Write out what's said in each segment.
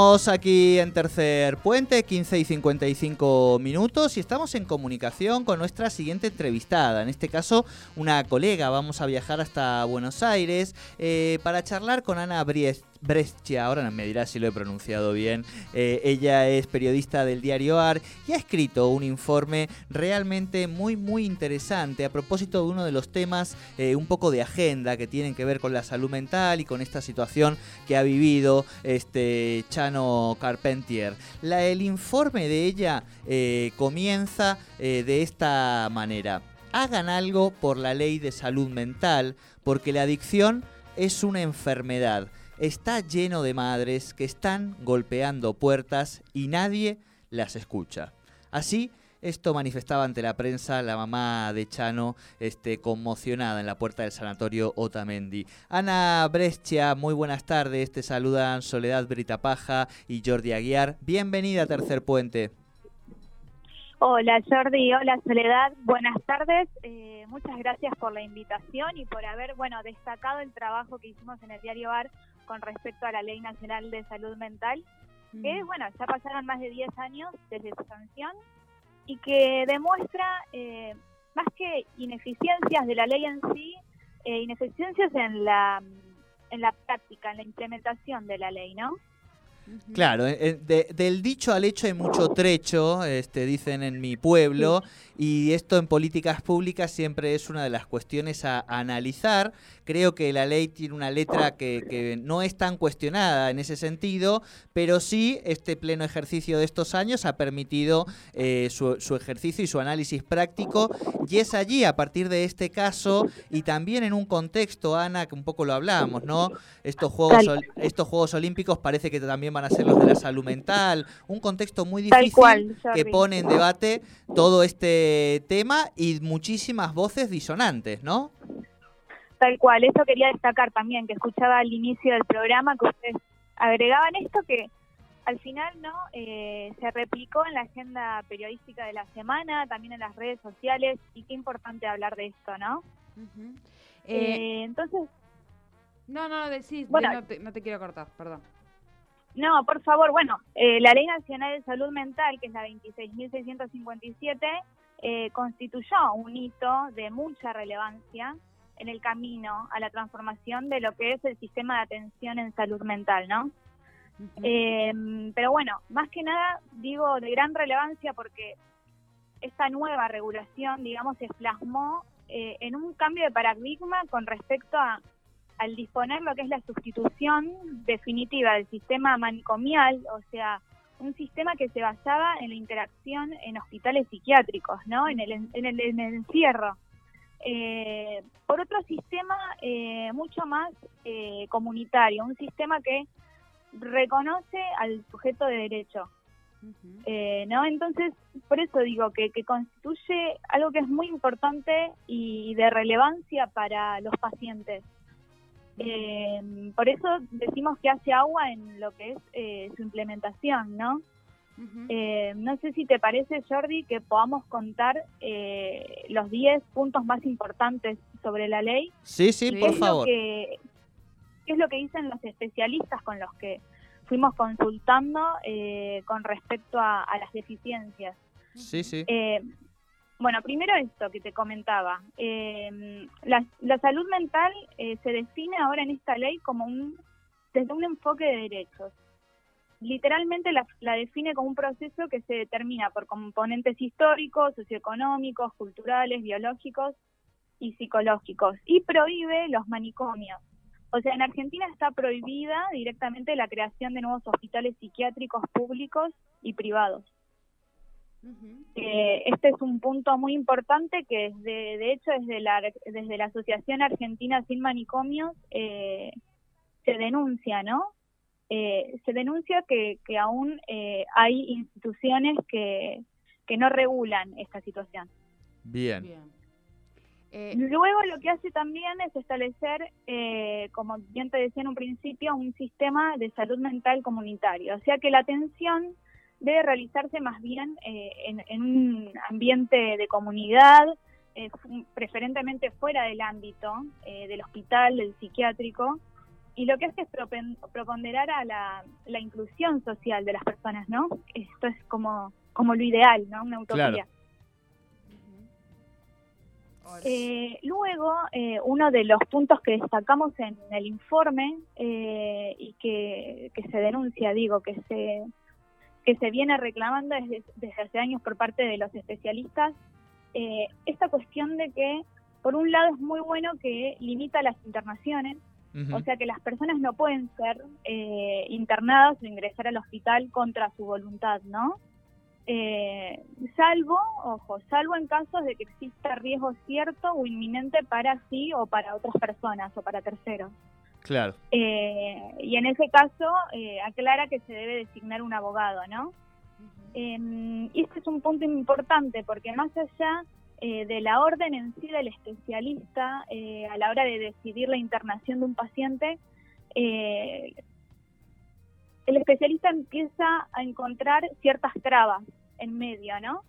Estamos aquí en Tercer Puente, 15 y 55 minutos, y estamos en comunicación con nuestra siguiente entrevistada. En este caso, una colega. Vamos a viajar hasta Buenos Aires eh, para charlar con Ana Briest Brescia, ahora me dirá si lo he pronunciado bien. Eh, ella es periodista del diario AR y ha escrito un informe realmente muy, muy interesante a propósito de uno de los temas eh, un poco de agenda que tienen que ver con la salud mental y con esta situación que ha vivido este Chano Carpentier. La, el informe de ella eh, comienza de esta manera. Hagan algo por la ley de salud mental porque la adicción es una enfermedad está lleno de madres que están golpeando puertas y nadie las escucha. Así, esto manifestaba ante la prensa la mamá de Chano, este, conmocionada en la puerta del sanatorio Otamendi. Ana Brescia, muy buenas tardes. Te saludan Soledad Britapaja y Jordi Aguiar. Bienvenida a Tercer Puente. Hola Jordi, hola Soledad, buenas tardes. Eh, muchas gracias por la invitación y por haber, bueno, destacado el trabajo que hicimos en el diario AR con respecto a la Ley Nacional de Salud Mental, que, mm. bueno, ya pasaron más de 10 años desde su sanción y que demuestra, eh, más que ineficiencias de la ley en sí, eh, ineficiencias en la, en la práctica, en la implementación de la ley, ¿no? Claro, eh, eh, del dicho al hecho hay mucho trecho, este, dicen en mi pueblo, y esto en políticas públicas siempre es una de las cuestiones a, analizar. Creo que la ley tiene una letra que, no es tan cuestionada en ese sentido, pero sí este pleno ejercicio de estos años ha permitido eh, su, su, ejercicio y su análisis práctico, y es allí, a partir de este caso, y también en un contexto, Ana, que un poco lo hablábamos, ¿no? Estos Juegos, estos Juegos Olímpicos parece que también van a ser los de la salud mental, un contexto muy difícil que pone en debate todo este tema y muchísimas voces disonantes, ¿no? Tal cual, eso quería destacar también, que escuchaba al inicio del programa que ustedes agregaban esto que al final no eh, se replicó en la agenda periodística de la semana, también en las redes sociales, y qué importante hablar de esto, ¿no? Eh, eh, entonces... No, no, decís, bueno, no te quiero cortar, perdón. No, por favor, bueno, eh, la Ley Nacional de Salud Mental, que es la 26.657, eh, constituyó un hito de mucha relevancia en el camino a la transformación de lo que es el sistema de atención en salud mental, ¿no? Eh, pero bueno, más que nada digo de gran relevancia porque esta nueva regulación, digamos, se plasmó en un cambio de paradigma con respecto a al disponer lo que es la sustitución definitiva del sistema manicomial, o sea, un sistema que se basaba en la interacción en hospitales psiquiátricos, ¿no? En el, en el, encierro. Eh, por otro sistema eh, mucho más eh, comunitario, un sistema que reconoce al sujeto de derecho, ¿no? Entonces, por eso digo que, que, constituye algo que es muy importante y de relevancia para los pacientes. Eh, por eso decimos que hace agua en lo que es eh, su implementación, ¿no? eh, no sé si te parece, Jordi, que podamos contar eh, los 10 puntos más importantes sobre la ley. Sí, sí, por favor. ¿Qué es lo que dicen los especialistas con los que fuimos consultando eh, con respecto a, a, las deficiencias? Sí, sí. Bueno, primero esto que te comentaba. Eh, la, salud mental eh, se define ahora en esta ley como un desde un enfoque de derechos. Literalmente la, la define como un proceso que se determina por componentes históricos, socioeconómicos, culturales, biológicos y psicológicos y prohíbe los manicomios. O sea, en Argentina está prohibida directamente la creación de nuevos hospitales psiquiátricos públicos y privados. Eh, este es un punto muy importante que desde, de hecho desde la, desde la Asociación Argentina Sin Manicomios eh, se denuncia, ¿no? Eh, se denuncia que, que aún hay instituciones que, que no regulan esta situación. Bien. Luego lo que hace también es establecer, como bien te decía en un principio, un sistema de salud mental comunitario. O sea que la atención debe realizarse más bien eh, en, un ambiente de comunidad, eh, preferentemente fuera del ámbito eh, del hospital, del psiquiátrico, y lo que hace es proponderar a la, la, inclusión social de las personas, ¿no? Esto es como, como lo ideal, ¿no? Una utopía. Eh, luego, eh, uno de los puntos que destacamos en el informe eh, y que, que, se denuncia, digo, que se, que se viene reclamando desde, desde hace años por parte de los especialistas, esta cuestión de que, por un lado, es muy bueno que limita las internaciones, o sea que las personas no pueden ser internadas o ingresar al hospital contra su voluntad, ¿no? eh, salvo, ojo, salvo en casos de que exista riesgo cierto o inminente para sí o para otras personas o para terceros. Claro. Eh, y en ese caso eh, aclara que se debe designar un abogado, ¿no? Em, y este es un punto importante porque más allá eh, de la orden en sí del especialista a la hora de decidir la internación de un paciente, el especialista empieza a encontrar ciertas trabas en medio, ¿no?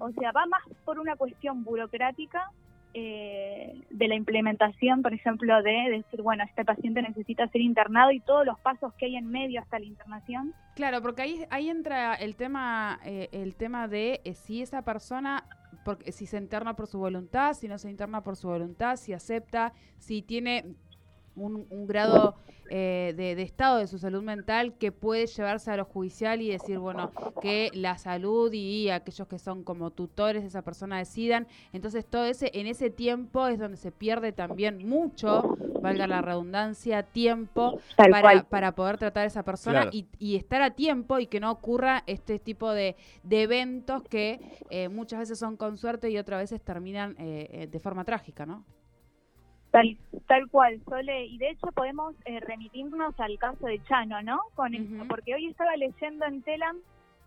O sea, va más por una cuestión burocrática eh, de la implementación, por ejemplo, de decir, bueno, este paciente necesita ser internado y todos los pasos que hay en medio hasta la internación. Claro, porque ahí, ahí entra el tema, eh, el tema de eh, si esa persona porque si se interna por su voluntad, si no se interna por su voluntad, si acepta, si tiene un, grado eh, de, estado de su salud mental que puede llevarse a lo judicial y decir, bueno, que la salud y aquellos que son como tutores de esa persona decidan. Entonces, todo ese, en ese tiempo es donde se pierde también mucho, valga la redundancia, tiempo para, para, poder tratar a esa persona y, y, estar a tiempo y que no ocurra este tipo de, de eventos que eh, muchas veces son con suerte y otras veces terminan eh, de forma trágica, ¿no? Tal, tal cual, Sole. Y de hecho podemos eh, remitirnos al caso de Chano, ¿no? Con porque hoy estaba leyendo en Telam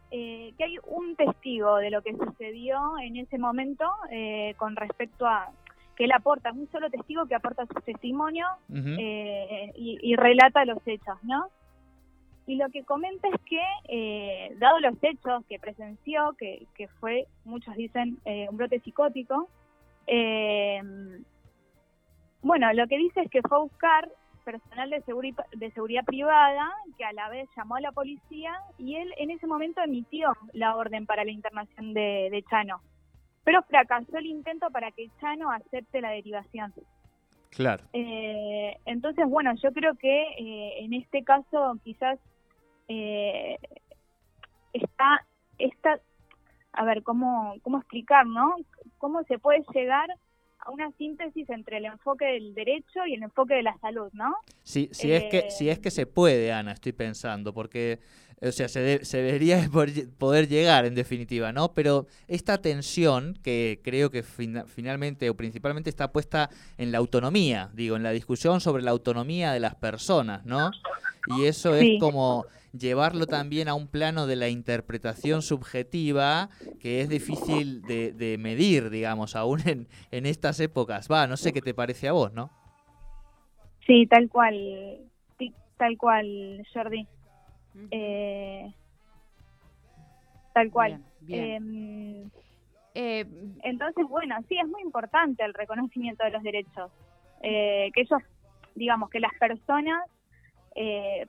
eh, que hay un testigo de lo que sucedió en ese momento eh, con respecto a que él aporta, un solo testigo que aporta su testimonio y, relata los hechos, ¿no? Y lo que comenta es que, dado los hechos que presenció, que, que fue, muchos dicen, un brote psicótico, eh, bueno, lo que dice es que fue a buscar personal de, de seguridad privada que a la vez llamó a la policía y él en ese momento emitió la orden para la internación de, Chano. Pero fracasó el intento para que Chano acepte la derivación. Claro. Eh, entonces, bueno, yo creo que eh, en este caso quizás eh, está, está, a ver, ¿cómo, ¿cómo explicar, no? ¿Cómo se puede llegar una síntesis entre el enfoque del derecho y el enfoque de la salud, ¿no? Sí, si es que si es que se puede, Ana, estoy pensando, porque o sea, se, se debería poder llegar en definitiva, ¿no? Pero esta tensión que creo que finalmente o principalmente está puesta en la autonomía, digo, en la discusión sobre la autonomía de las personas, ¿no? Y eso es como llevarlo también a un plano de la interpretación subjetiva que es difícil de, medir, digamos, aún en, en estas épocas. Va, no sé qué te parece a vos, ¿no? Sí, tal cual, tal cual, Jordi. Eh, tal cual. Em, eh, entonces, bueno, sí, es muy importante el reconocimiento de los derechos. Eh, que ellos, digamos, que las personas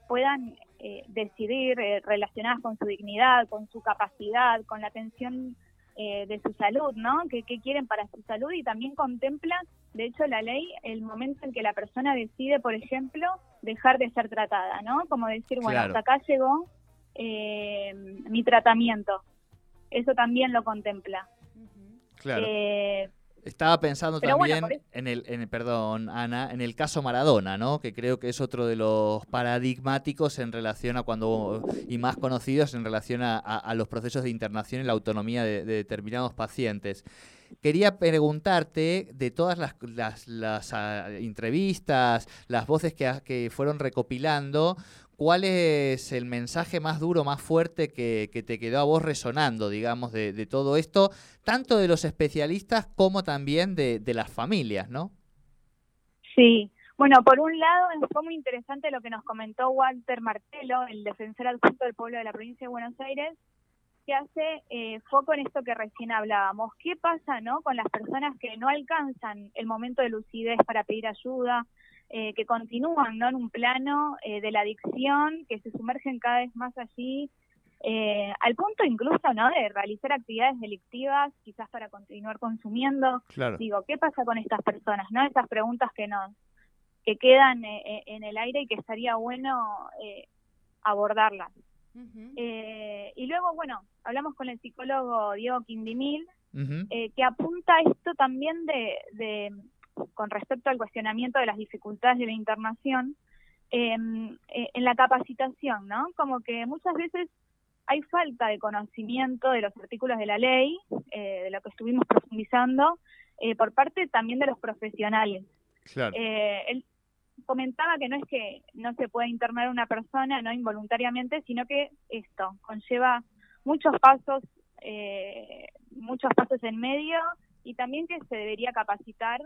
puedan eh, decidir eh, relacionadas con su dignidad, con su capacidad, con la atención eh, de su salud, ¿no? ¿Qué, quieren para su salud? Y también contempla, de hecho, la ley, el momento en que la persona decide, por ejemplo, dejar de ser tratada, ¿no? Como decir, bueno, hasta acá llegó mi tratamiento. Eso también lo contempla. Claro. Estaba pensando también en el, en perdón, Ana, en el caso Maradona, ¿no? Que creo que es otro de los paradigmáticos en relación a cuando, y más conocidos en relación a, los procesos de internación y la autonomía de, determinados pacientes. Quería preguntarte de todas las, las, ah, entrevistas, las voces que, que fueron recopilando, ¿cuál es el mensaje más duro, más fuerte que, te quedó a vos resonando, digamos, de, todo esto, tanto de los especialistas como también de, las familias, ¿no? Sí, bueno, por un lado fue muy interesante lo que nos comentó Walter Martelo, el defensor adjunto del pueblo de la provincia de Buenos Aires, que hace eh, foco en esto que recién hablábamos. ¿Qué pasa, no, con las personas que no alcanzan el momento de lucidez para pedir ayuda, eh, que continúan ¿no? en un plano eh, de la adicción, que se sumergen cada vez más allí, eh, al punto incluso ¿no? de realizar actividades delictivas, quizás para continuar consumiendo. Digo, ¿qué pasa con estas personas? no Esas preguntas que nos que quedan en el aire y que estaría bueno abordarlas. y luego, bueno, hablamos con el psicólogo Diego Quindimil, que apunta esto también de con respecto al cuestionamiento de las dificultades de la internación, em, eh, en la capacitación, ¿no? Como que muchas veces hay falta de conocimiento de los artículos de la ley, eh, de lo que estuvimos profundizando, eh, por parte también de los profesionales. él comentaba que no es que no se pueda internar una persona no involuntariamente, sino que esto conlleva muchos pasos, muchos pasos en medio y también que se debería capacitar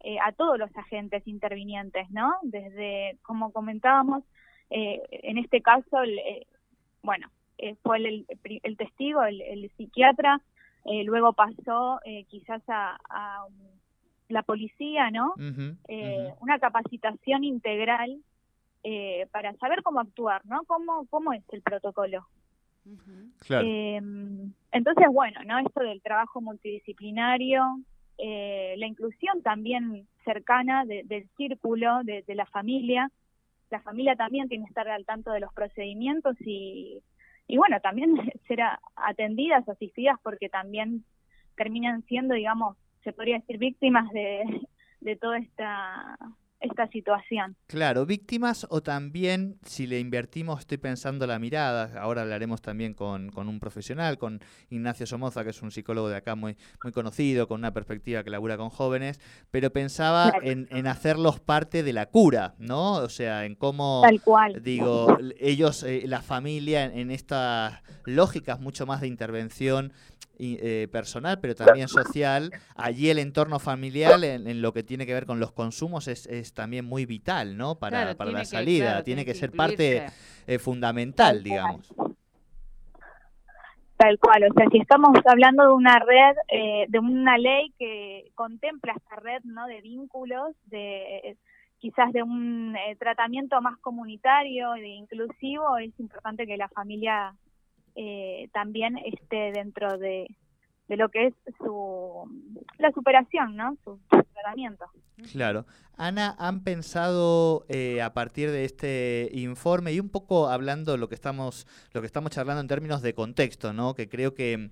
eh, a todos los agentes intervinientes, ¿no? Desde, como comentábamos, eh, en este caso, eh, bueno, fue el, el, testigo, el, psiquiatra, luego pasó quizás a, la policía, ¿no? Una capacitación integral para saber cómo actuar, ¿no? ¿Cómo, cómo es el protocolo? Claro. entonces, bueno, ¿no? Esto del trabajo multidisciplinario, eh, la inclusión también cercana del círculo, de, la familia. La familia también tiene que estar al tanto de los procedimientos y, y bueno, también ser atendidas, asistidas, porque también terminan siendo, digamos, se podría decir, víctimas de, de toda esta esta situación. Claro, víctimas o también, si le invertimos, estoy pensando la mirada, ahora hablaremos también con, con, un profesional, con Ignacio Somoza, que es un psicólogo de acá muy, muy conocido, con una perspectiva que labura con jóvenes, pero pensaba en, en, hacerlos parte de la cura, ¿no? O sea, en cómo, Tal cual. digo, ellos, eh, la familia, en estas lógicas mucho más de intervención eh, personal, pero también social. Allí el entorno familiar, en, lo que tiene que ver con los consumos, es, es también muy vital, ¿no? Para, para la salida. tiene, que, ser parte eh, fundamental, digamos. Tal cual, o sea, si estamos hablando de una red, eh, de una ley que contempla esta red, ¿no? De vínculos, de quizás de un tratamiento más comunitario e inclusivo, es importante que la familia eh, también esté dentro de, de lo que es su la superación, ¿no? Su, tratamiento. Claro. Ana, ¿han pensado eh, a partir de este informe y un poco hablando lo que estamos lo que estamos charlando en términos de contexto, ¿no? Que creo que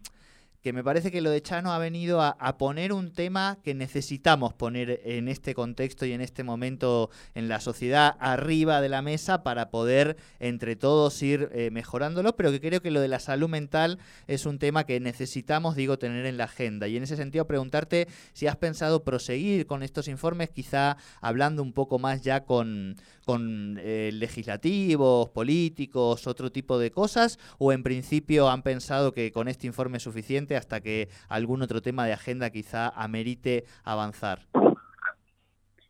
que me parece que lo de Chano ha venido a, poner un tema que necesitamos poner en este contexto y en este momento en la sociedad arriba de la mesa para poder entre todos ir eh, mejorándolo, pero que creo que lo de la salud mental es un tema que necesitamos, digo, tener en la agenda. Y en ese sentido preguntarte si has pensado proseguir con estos informes, quizá hablando un poco más ya con, con eh, legislativos, políticos, otro tipo de cosas, o en principio han pensado que con este informe es suficiente hasta que algún otro tema de agenda quizá amerite avanzar.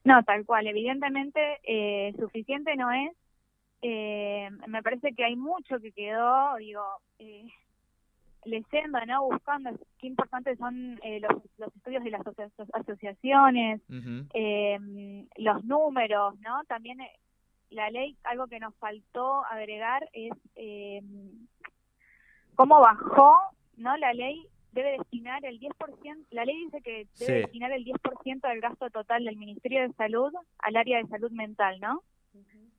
No, tal cual. Evidentemente, eh, suficiente no es. Eh, me parece que hay mucho que quedó, digo, eh, leyendo, ¿no? Buscando qué importantes son los, estudios de las asociaciones, los números, ¿no? También la ley, algo que nos faltó agregar es eh, cómo bajó, ¿no? La ley debe destinar el 10%, la ley dice que debe destinar el 10% del gasto total del Ministerio de Salud al área de salud mental, ¿no?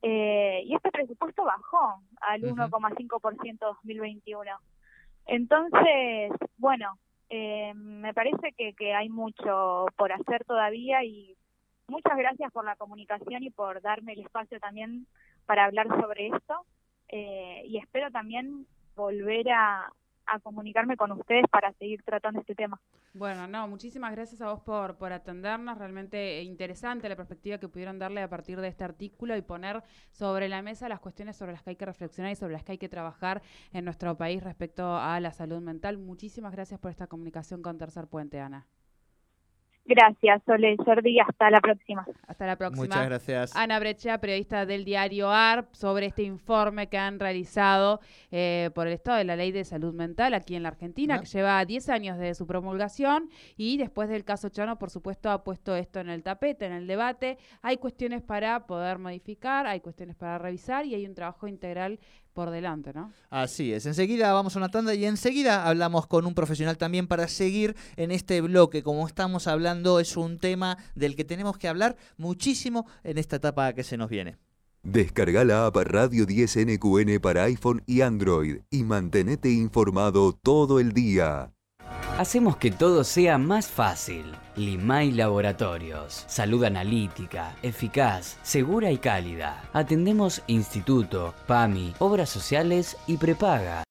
eh, y este presupuesto bajó al 1,5% 2021. Entonces, bueno, eh, me parece que, que hay mucho por hacer todavía y muchas gracias por la comunicación y por darme el espacio también para hablar sobre esto. Eh, y espero también volver a, comunicarme con ustedes para seguir tratando este tema. Bueno, no, muchísimas gracias a vos por, por atendernos. Realmente interesante la perspectiva que pudieron darle a partir de este artículo y poner sobre la mesa las cuestiones sobre las que hay que reflexionar y sobre las que hay que trabajar en nuestro país respecto a la salud mental. Muchísimas gracias por esta comunicación con Tercer Puente, Ana. Gracias, Sole Jordi. Hasta la próxima. Hasta la próxima. Muchas gracias. Ana Brecha, periodista del diario ARP, sobre este informe que han realizado eh, por el Estado de la Ley de Salud Mental aquí en la Argentina, que lleva 10 años de su promulgación y después del caso Chano, por supuesto, ha puesto esto en el tapete, en el debate. Hay cuestiones para poder modificar, hay cuestiones para revisar y hay un trabajo integral por delante, ¿no? Así es, enseguida vamos a una tanda y enseguida hablamos con un profesional también para seguir en este bloque. Como estamos hablando, es un tema del que tenemos que hablar muchísimo en esta etapa que se nos viene. Descarga la app Radio 10 NQN para iPhone y Android y mantenete informado todo el día. Hacemos que todo sea más fácil. Limay Laboratorios. Salud analítica, eficaz, segura y cálida. Atendemos instituto, PAMI, obras sociales y prepaga.